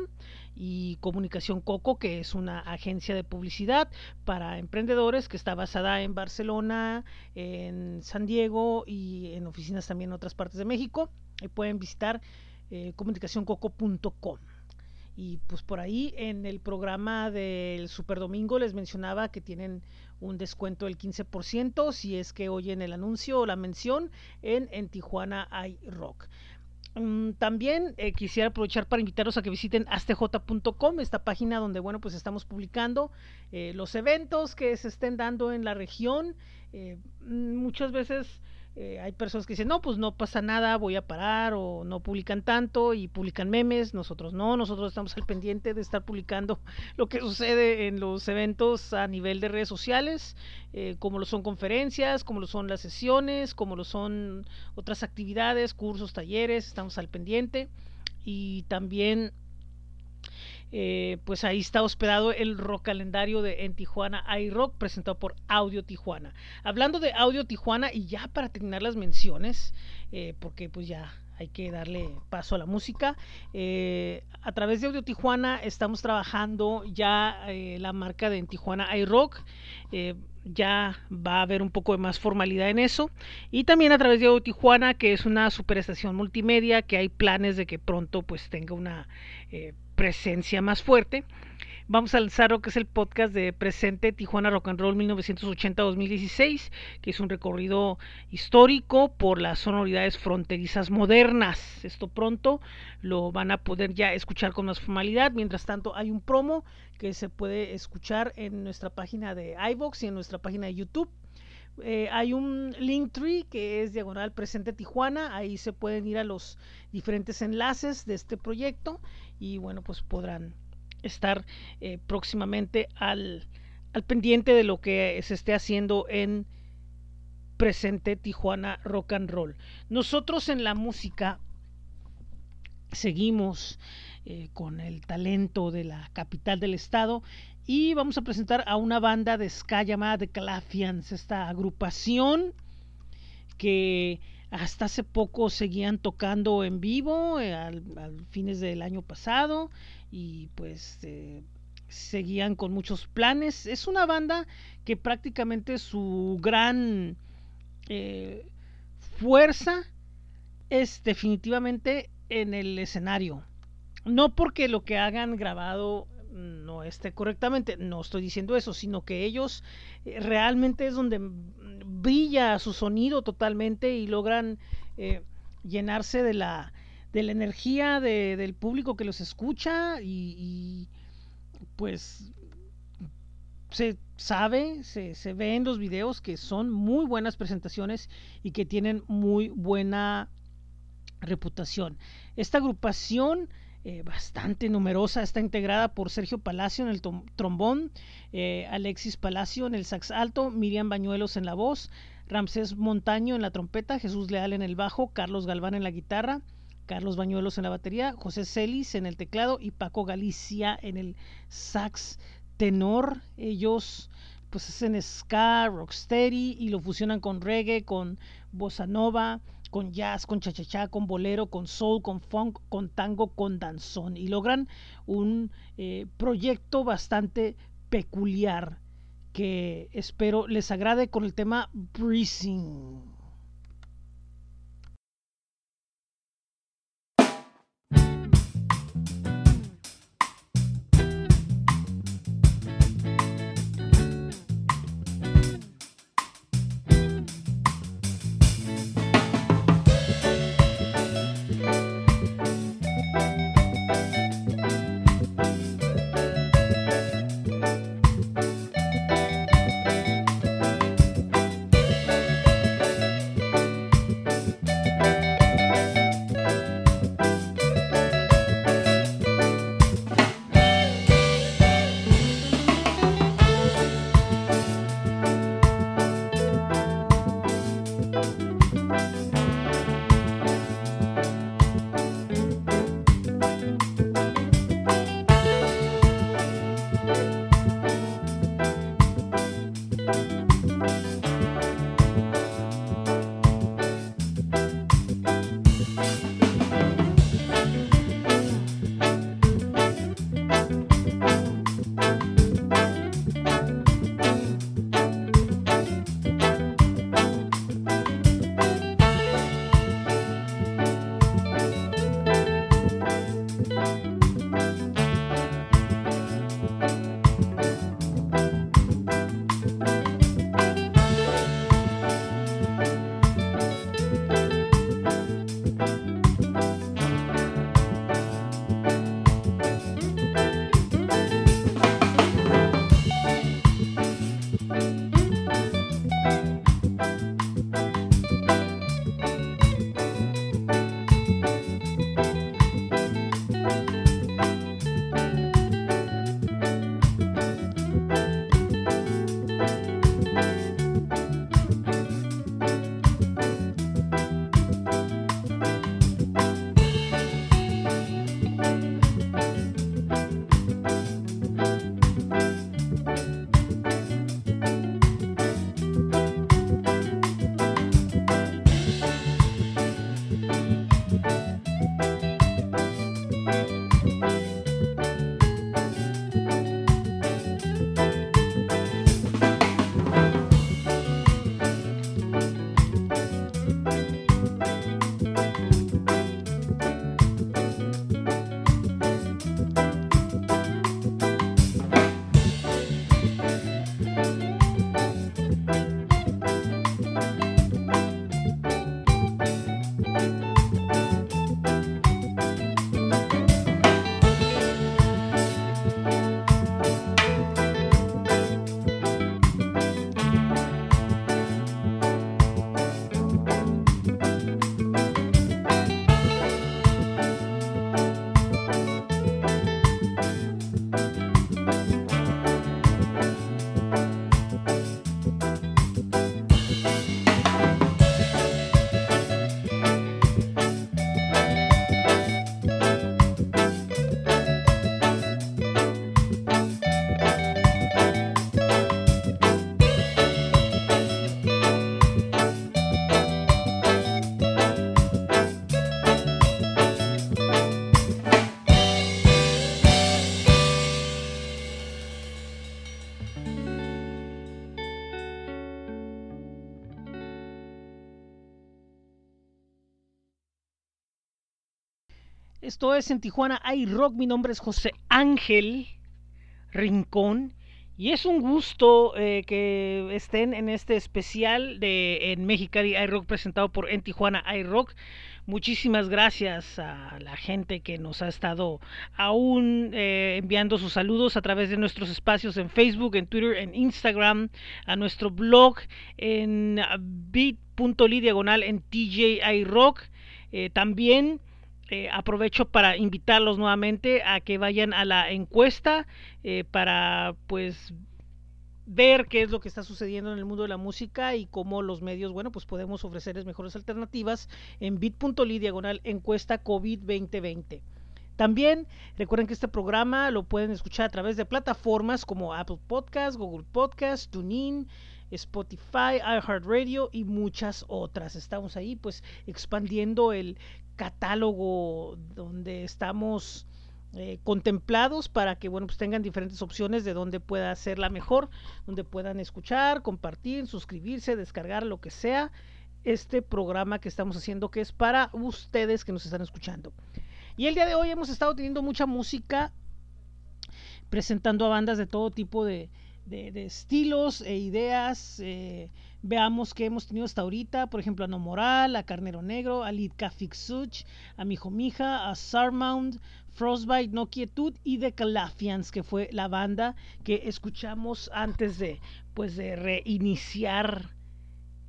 y Comunicación Coco, que es una agencia de publicidad para emprendedores que está basada en Barcelona, en San Diego y en oficinas también en otras partes de México. Y pueden visitar eh, comunicacioncoco.com. Y pues por ahí en el programa del Super Domingo les mencionaba que tienen un descuento del 15% si es que oyen el anuncio o la mención en, en Tijuana iRock. Mm, también eh, quisiera aprovechar para invitarlos a que visiten astj.com, esta página donde bueno pues estamos publicando eh, los eventos que se estén dando en la región. Mm, muchas veces eh, hay personas que dicen, no, pues no pasa nada, voy a parar o no publican tanto y publican memes, nosotros no, nosotros estamos al pendiente de estar publicando lo que sucede en los eventos a nivel de redes sociales, eh, como lo son conferencias, como lo son las sesiones, como lo son otras actividades, cursos, talleres, estamos al pendiente y también eh, pues ahí está hospedado el rock calendario de en Tijuana iRock presentado por Audio Tijuana. Hablando de Audio Tijuana y ya para terminar las menciones, eh, porque pues ya hay que darle paso a la música. Eh, a través de Audio Tijuana estamos trabajando ya la marca de en Tijuana iRock. ya va a haber un poco de más formalidad en eso. Y también a través de Audio Tijuana, que es una superestación multimedia, que hay planes de que pronto pues tenga una presencia más fuerte. Vamos a lanzar lo que es el podcast de Presente Tijuana Rock and Roll 1980-2016, que es un recorrido histórico por las sonoridades fronterizas modernas. Esto pronto lo van a poder ya escuchar con más formalidad. Mientras tanto, hay un promo que se puede escuchar en nuestra página de iVox y en nuestra página de YouTube. Eh, hay un link tree que es diagonal presente Tijuana, ahí se pueden ir a los diferentes enlaces de este proyecto y bueno, pues podrán estar eh, próximamente al, al pendiente de lo que se esté haciendo en presente Tijuana Rock and Roll. Nosotros en la música seguimos eh, con el talento de la capital del estado y vamos a presentar a una banda de ska llamada The Clafians, esta agrupación que hasta hace poco seguían tocando en vivo, eh, al, fines del año pasado, y pues eh, seguían con muchos planes. Es una banda que prácticamente su gran eh, fuerza es definitivamente en el escenario. No porque lo que hagan grabado no esté correctamente, no estoy diciendo eso, sino que ellos realmente es donde brilla su sonido totalmente y logran eh, llenarse de la, de la energía del público que los escucha y, pues se sabe, se, se, ve en los videos que son muy buenas presentaciones y que tienen muy buena reputación. Esta agrupación eh, bastante numerosa. Está integrada por Sergio Palacio en el trombón, eh, Alexis Palacio en el sax alto, Miriam Bañuelos en la voz, Ramsés Montaño en la trompeta, Jesús Leal en el bajo, Carlos Galván en la guitarra, Carlos Bañuelos en la batería, José Celis en el teclado y Paco Galicia en el sax tenor. Ellos pues hacen ska, rocksteady y lo fusionan con reggae, con bossa nova, con jazz, con cha-cha-cha, con bolero, con soul, con funk, con tango, con danzón y logran un eh, proyecto bastante peculiar que espero les agrade con el tema Breezing. Esto es en Tijuana iRock. Mi nombre es José Ángel Rincón. Y es un gusto eh, que estén en este especial de en Mexicali iRock presentado por En Tijuana iRock. Muchísimas gracias a la gente que nos ha estado aún eh, enviando sus saludos a través de nuestros espacios en Facebook, en Twitter, en Instagram, a nuestro blog en bit.ly diagonal en TJ iRock. Eh, también eh, aprovecho para invitarlos nuevamente a que vayan a la encuesta eh, para pues ver qué es lo que está sucediendo en el mundo de la música y cómo los medios, bueno, pues podemos ofrecerles mejores alternativas en bit.ly diagonal encuesta COVID 2020. También recuerden que este programa lo pueden escuchar a través de plataformas como Apple Podcast, Google Podcast, TuneIn, Spotify, iHeartRadio y muchas otras. Estamos ahí pues expandiendo el catálogo donde estamos eh, contemplados para que bueno pues tengan diferentes opciones de donde pueda ser la mejor, donde puedan escuchar, compartir, suscribirse, descargar lo que sea este programa que estamos haciendo que es para ustedes que nos están escuchando. Y el día de hoy hemos estado teniendo mucha música presentando a bandas de todo tipo de, de, estilos e ideas. Eh, veamos qué hemos tenido hasta ahorita. Por ejemplo, a No Moral, a Carnero Negro, a Litka Fixuch, a Mijo Mija, a Sarmount, Frostbite, No Quietud y The Calafians, que fue la banda que escuchamos antes de, pues, de reiniciar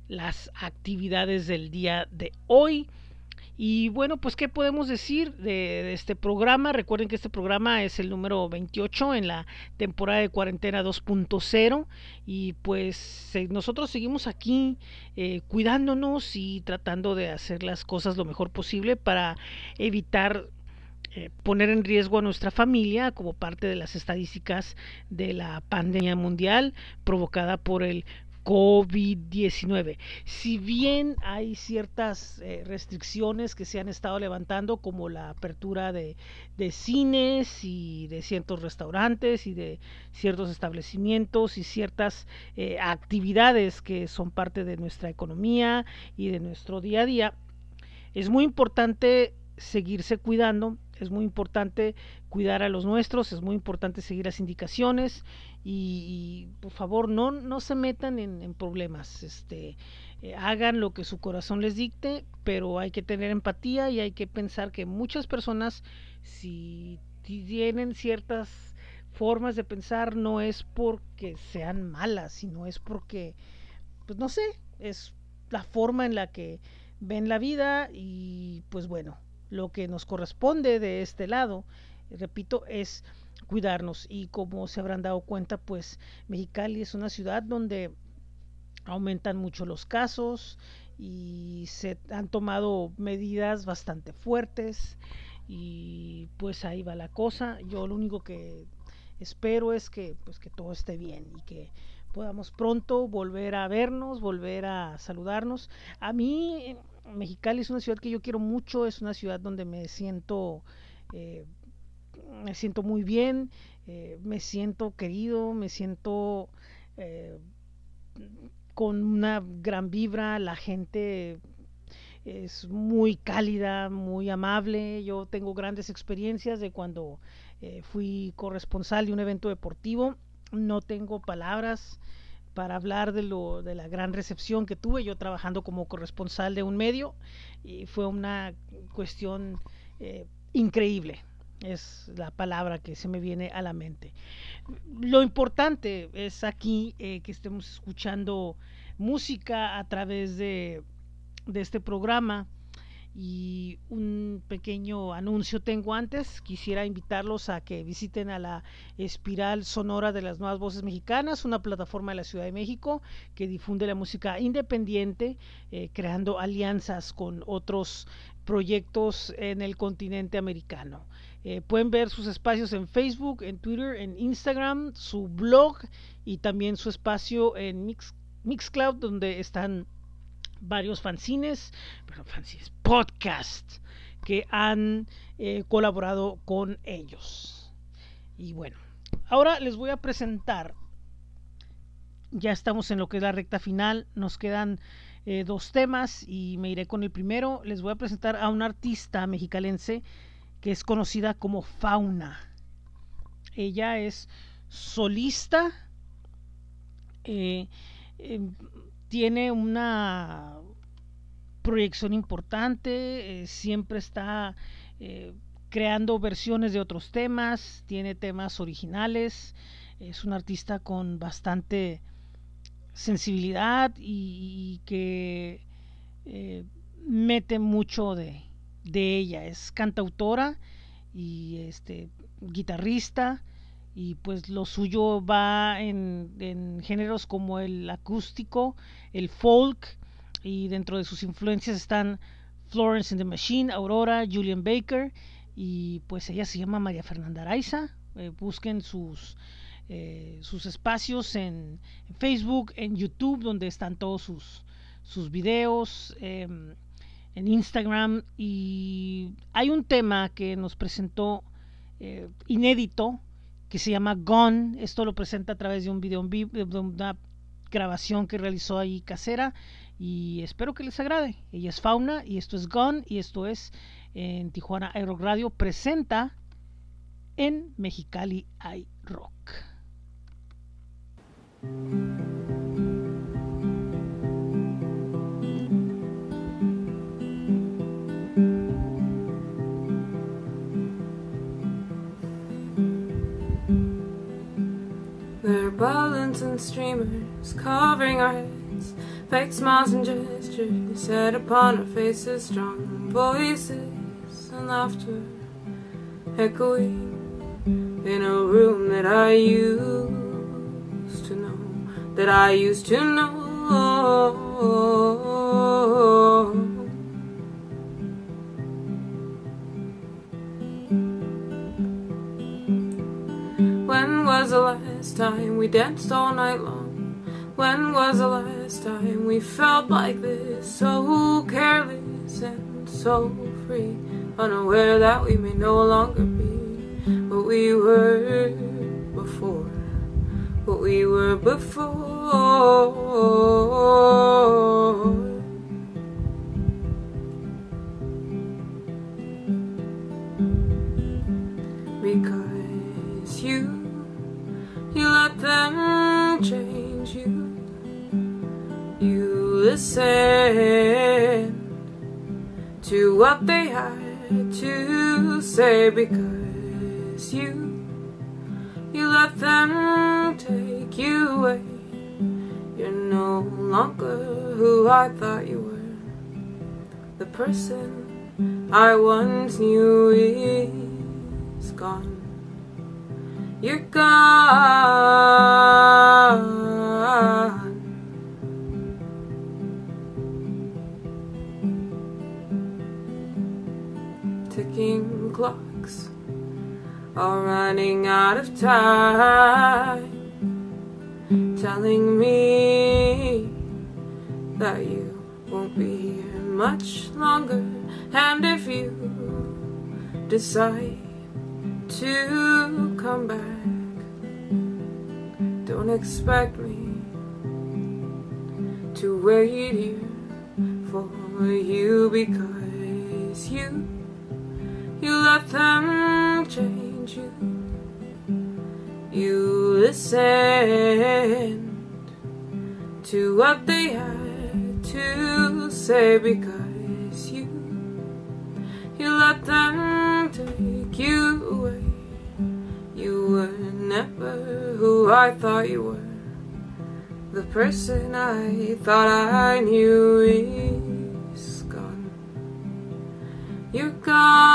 las actividades del día de hoy. Y bueno, pues qué podemos decir de, este programa. Recuerden que este programa es el número 28 en la temporada de cuarentena 2.0 y pues nosotros seguimos aquí eh, cuidándonos y tratando de hacer las cosas lo mejor posible para evitar eh, poner en riesgo a nuestra familia como parte de las estadísticas de la pandemia mundial provocada por el COVID-19. Si bien hay ciertas eh, restricciones que se han estado levantando, como la apertura de, cines y de ciertos restaurantes y de ciertos establecimientos y ciertas eh, actividades que son parte de nuestra economía y de nuestro día a día, es muy importante seguirse cuidando, es muy importante cuidar a los nuestros, es muy importante seguir las indicaciones y, por favor no, no se metan en, problemas, este, eh, hagan lo que su corazón les dicte, pero hay que tener empatía y hay que pensar que muchas personas si tienen ciertas formas de pensar no es porque sean malas, sino es porque, pues no sé, es la forma en la que ven la vida y pues bueno, lo que nos corresponde de este lado, repito, es cuidarnos y como se habrán dado cuenta, pues Mexicali es una ciudad donde aumentan mucho los casos y se han tomado medidas bastante fuertes y pues ahí va la cosa. Yo lo único que espero es que pues que todo esté bien y que podamos pronto volver a vernos, volver a saludarnos. A mí Mexicali es una ciudad que yo quiero mucho, es una ciudad donde me siento eh, me siento muy bien, eh, me siento querido, me siento eh, con una gran vibra, la gente es muy cálida, muy amable. Yo tengo grandes experiencias de cuando fui corresponsal de un evento deportivo. No tengo palabras para hablar de, lo, de la gran recepción que tuve yo trabajando como corresponsal de un medio y fue una cuestión increíble es la palabra que se me viene a la mente. Lo importante es aquí eh, que estemos escuchando música a través de, de este programa y un pequeño anuncio tengo antes. Quisiera invitarlos a que visiten a la Espiral Sonora de las Nuevas Voces Mexicanas, una plataforma de la Ciudad de México que difunde la música independiente, eh, creando alianzas con otros proyectos en el continente americano. Eh, pueden ver sus espacios en Facebook, en Twitter, en Instagram, su blog y también su espacio en Mix, Mixcloud, donde están varios fanzines, bueno, fanzines, podcasts que han eh, colaborado con ellos. Y bueno, ahora les voy a presentar, ya estamos en lo que es la recta final, nos quedan eh, dos temas y me iré con el primero. Les voy a presentar a un artista mexicalense que es conocida como Fauna. Ella es solista, eh, em, tiene una proyección importante, eh, siempre está eh, creando versiones de otros temas, tiene temas originales, es un artista con bastante sensibilidad y, que mete mucho de, de ella. Es cantautora y este guitarrista y pues lo suyo va en, géneros como el acústico, el folk y dentro de sus influencias están Florence and the Machine, Aurora, Julian Baker y pues ella se llama María Fernanda Araiza. Eh, busquen sus, eh, sus espacios en, Facebook, en YouTube, donde están todos sus, sus videos. Em, en Instagram y hay un tema que nos presentó eh, inédito que se llama Gone. Esto lo presenta a través de un video en vivo, de una grabación que realizó ahí casera y espero que les agrade. Ella es Fauna y esto es Gone y esto es en Tijuana Aero Radio presenta en Mexicali iRock. There balloons and streamers covering our heads, fake smiles and gestures set upon our faces, strong voices and laughter echoing in a room that I used to know, that I used to know. When was the last time we danced all night long? When was the last time we felt like this? So careless and so free, unaware that we may no longer be what we were before. What we were before. Them change you. You listen to what they had to say because you you let them take you away. You're no longer who I thought you were. The person I once knew is gone. You're gone. Ticking clocks are running out of time, telling me that you won't be here much longer. And if you decide to come back. Don't expect me to wait here for you because you you let them change you. You listen to what they had to say because you you let them take you away. You were never who I thought you were. The person I thought I knew is gone. You're gone.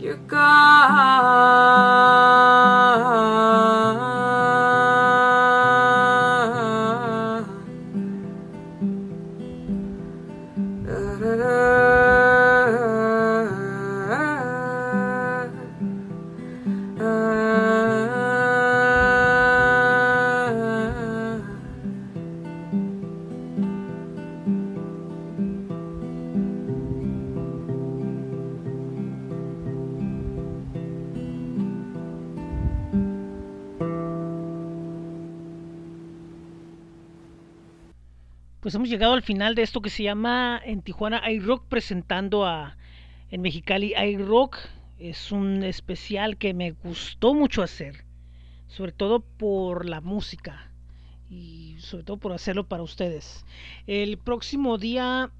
You're gone. Llegado al final de esto que se llama en Tijuana iRock presentando a en Mexicali iRock. Es un especial que me gustó mucho hacer, sobre todo por la música y sobre todo por hacerlo para ustedes. El próximo día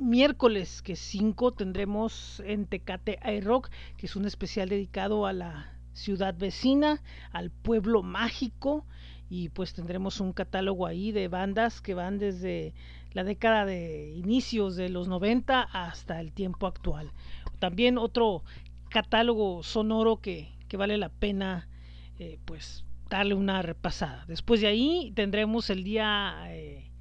miércoles que 5 tendremos en Tecate iRock, que es un especial dedicado a la ciudad vecina, al pueblo mágico y pues tendremos un catálogo ahí de bandas que van desde la década de inicios de los 90 hasta el tiempo actual. También otro catálogo sonoro que, que vale la pena eh, pues darle una repasada. Después de ahí tendremos el día eh,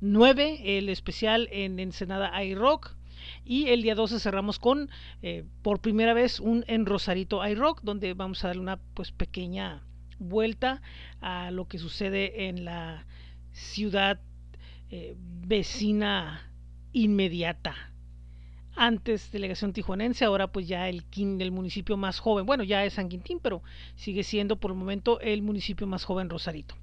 9 el especial en Ensenada iRock. Y el día 12 cerramos con, eh, por primera vez, un en Rosarito iRock, donde vamos a darle una pues pequeña vuelta a lo que sucede en la ciudad eh, vecina inmediata. Antes delegación tijuanense, ahora pues ya el, el municipio más joven. Bueno, ya es San Quintín, pero sigue siendo por el momento el municipio más joven Rosarito.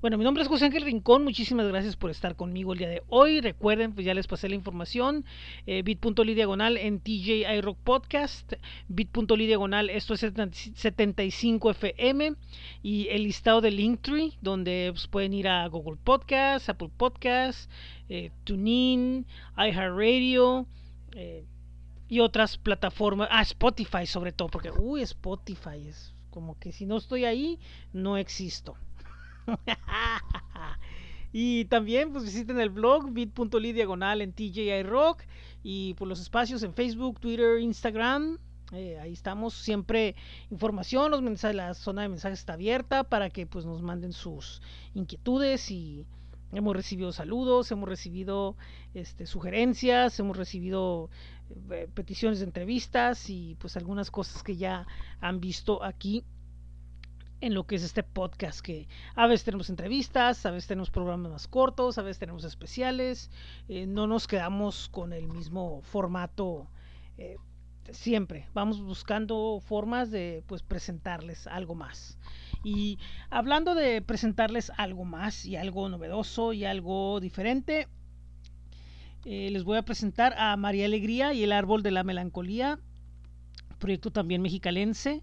Bueno, mi nombre es José Ángel Rincón, muchísimas gracias por estar conmigo el día de hoy. Recuerden, pues ya les pasé la información, eh, bit.ly diagonal en TJ iRock Podcast, bit.ly diagonal, esto es 75 FM y el listado de Linktree, donde pues, pueden ir a Google Podcast, Apple Podcast, eh, TuneIn, iHeartRadio. Eh, y otras plataformas, ah, Spotify sobre todo, porque, uy, Spotify es como que si no estoy ahí, no existo. y también pues visiten el blog bit.ly diagonal en TJI Rock y por los espacios en Facebook, Twitter, Instagram. Eh, ahí estamos, siempre información, los mensajes, la zona de mensajes está abierta para que pues nos manden sus inquietudes y hemos recibido saludos, hemos recibido este, sugerencias, hemos recibido eh, peticiones de entrevistas y pues algunas cosas que ya han visto aquí en lo que es este podcast, que a veces tenemos entrevistas, a veces tenemos programas más cortos, a veces tenemos especiales, eh, no nos quedamos con el mismo formato eh, siempre, vamos buscando formas de pues presentarles algo más. Y hablando de presentarles algo más y algo novedoso y algo diferente, eh, les voy a presentar a María Alegría y el Árbol de la Melancolía, proyecto también mexicalense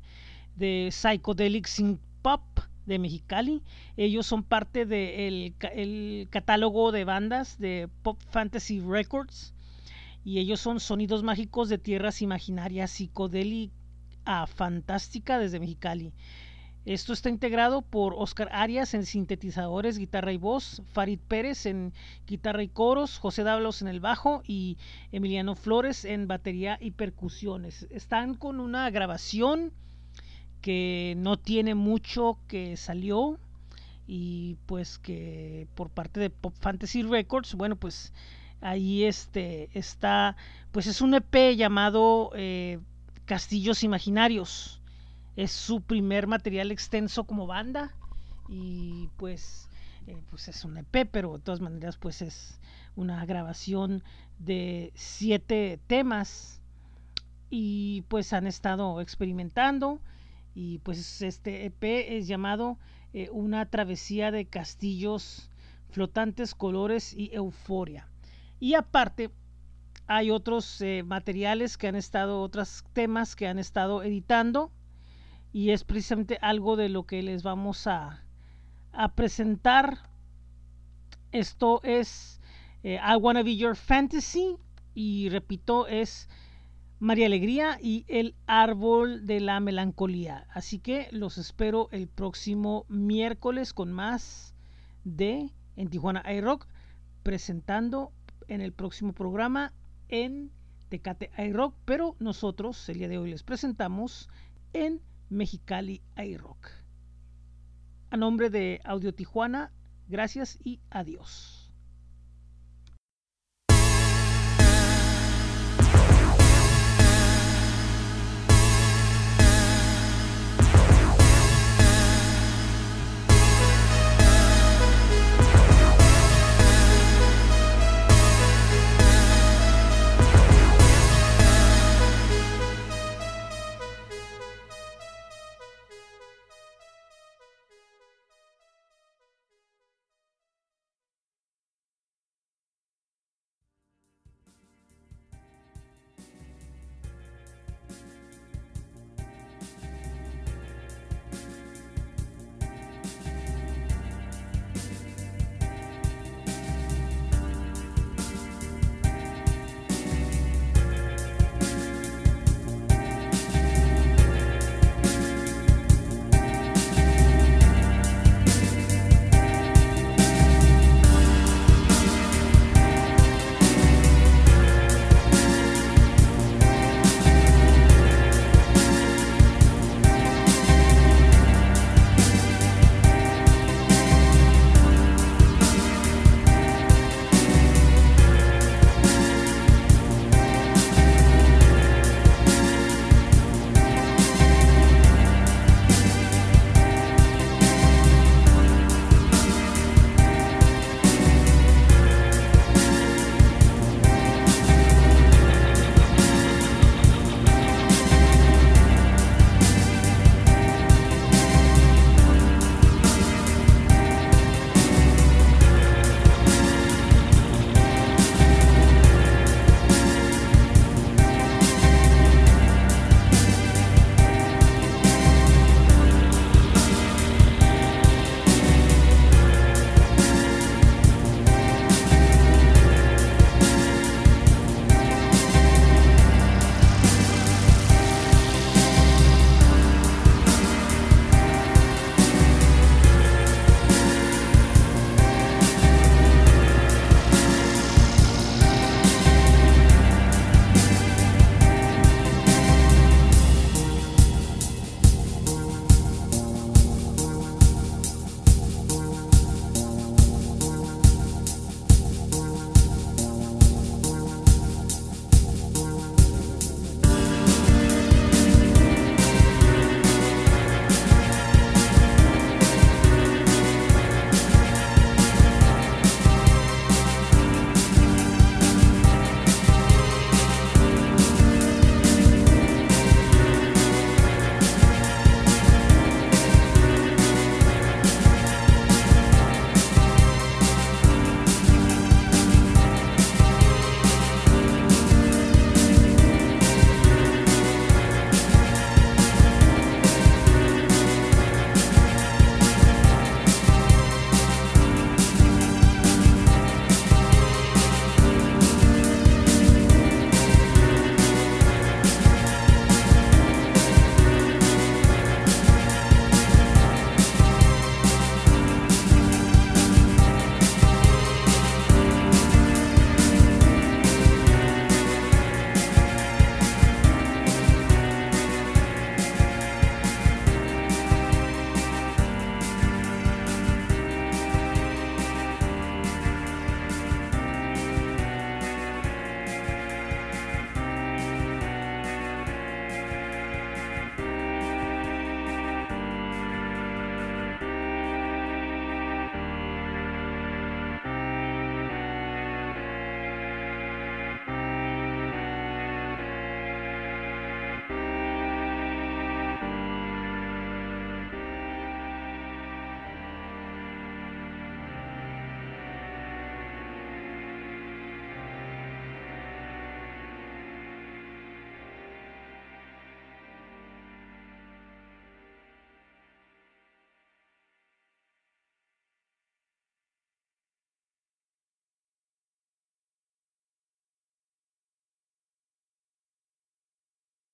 de Psychedelic Synth Pop de Mexicali. Ellos son parte del el catálogo de bandas de Pop Fantasy Records y ellos son sonidos mágicos de tierras imaginarias psicodélica fantástica desde Mexicali. Esto está integrado por Oscar Arias en sintetizadores, guitarra y voz, Farid Pérez en guitarra y coros, José Dávalos en el bajo y Emiliano Flores en batería y percusiones. Están con una grabación que no tiene mucho que salió y pues que por parte de Pop Fantasy Records, bueno pues ahí este está, pues es un EP llamado eh, Castillos Imaginarios. Es su primer material extenso como banda y pues, eh, pues es un EP, pero de todas maneras pues es una grabación de siete temas y pues han estado experimentando y pues este EP es llamado eh, Una travesía de castillos flotantes, colores y euforia. Y aparte hay otros eh, materiales que han estado, otros temas que han estado editando y es precisamente algo de lo que les vamos a, a presentar. Esto es eh, I Wanna Be Your Fantasy y repito, es María Alegría y el árbol de la melancolía. Así que los espero el próximo miércoles con más de en Tijuana iRock presentando en el próximo programa en Tecate iRock, pero nosotros el día de hoy les presentamos en Mexicali iRock. A nombre de Audio Tijuana, gracias y adiós.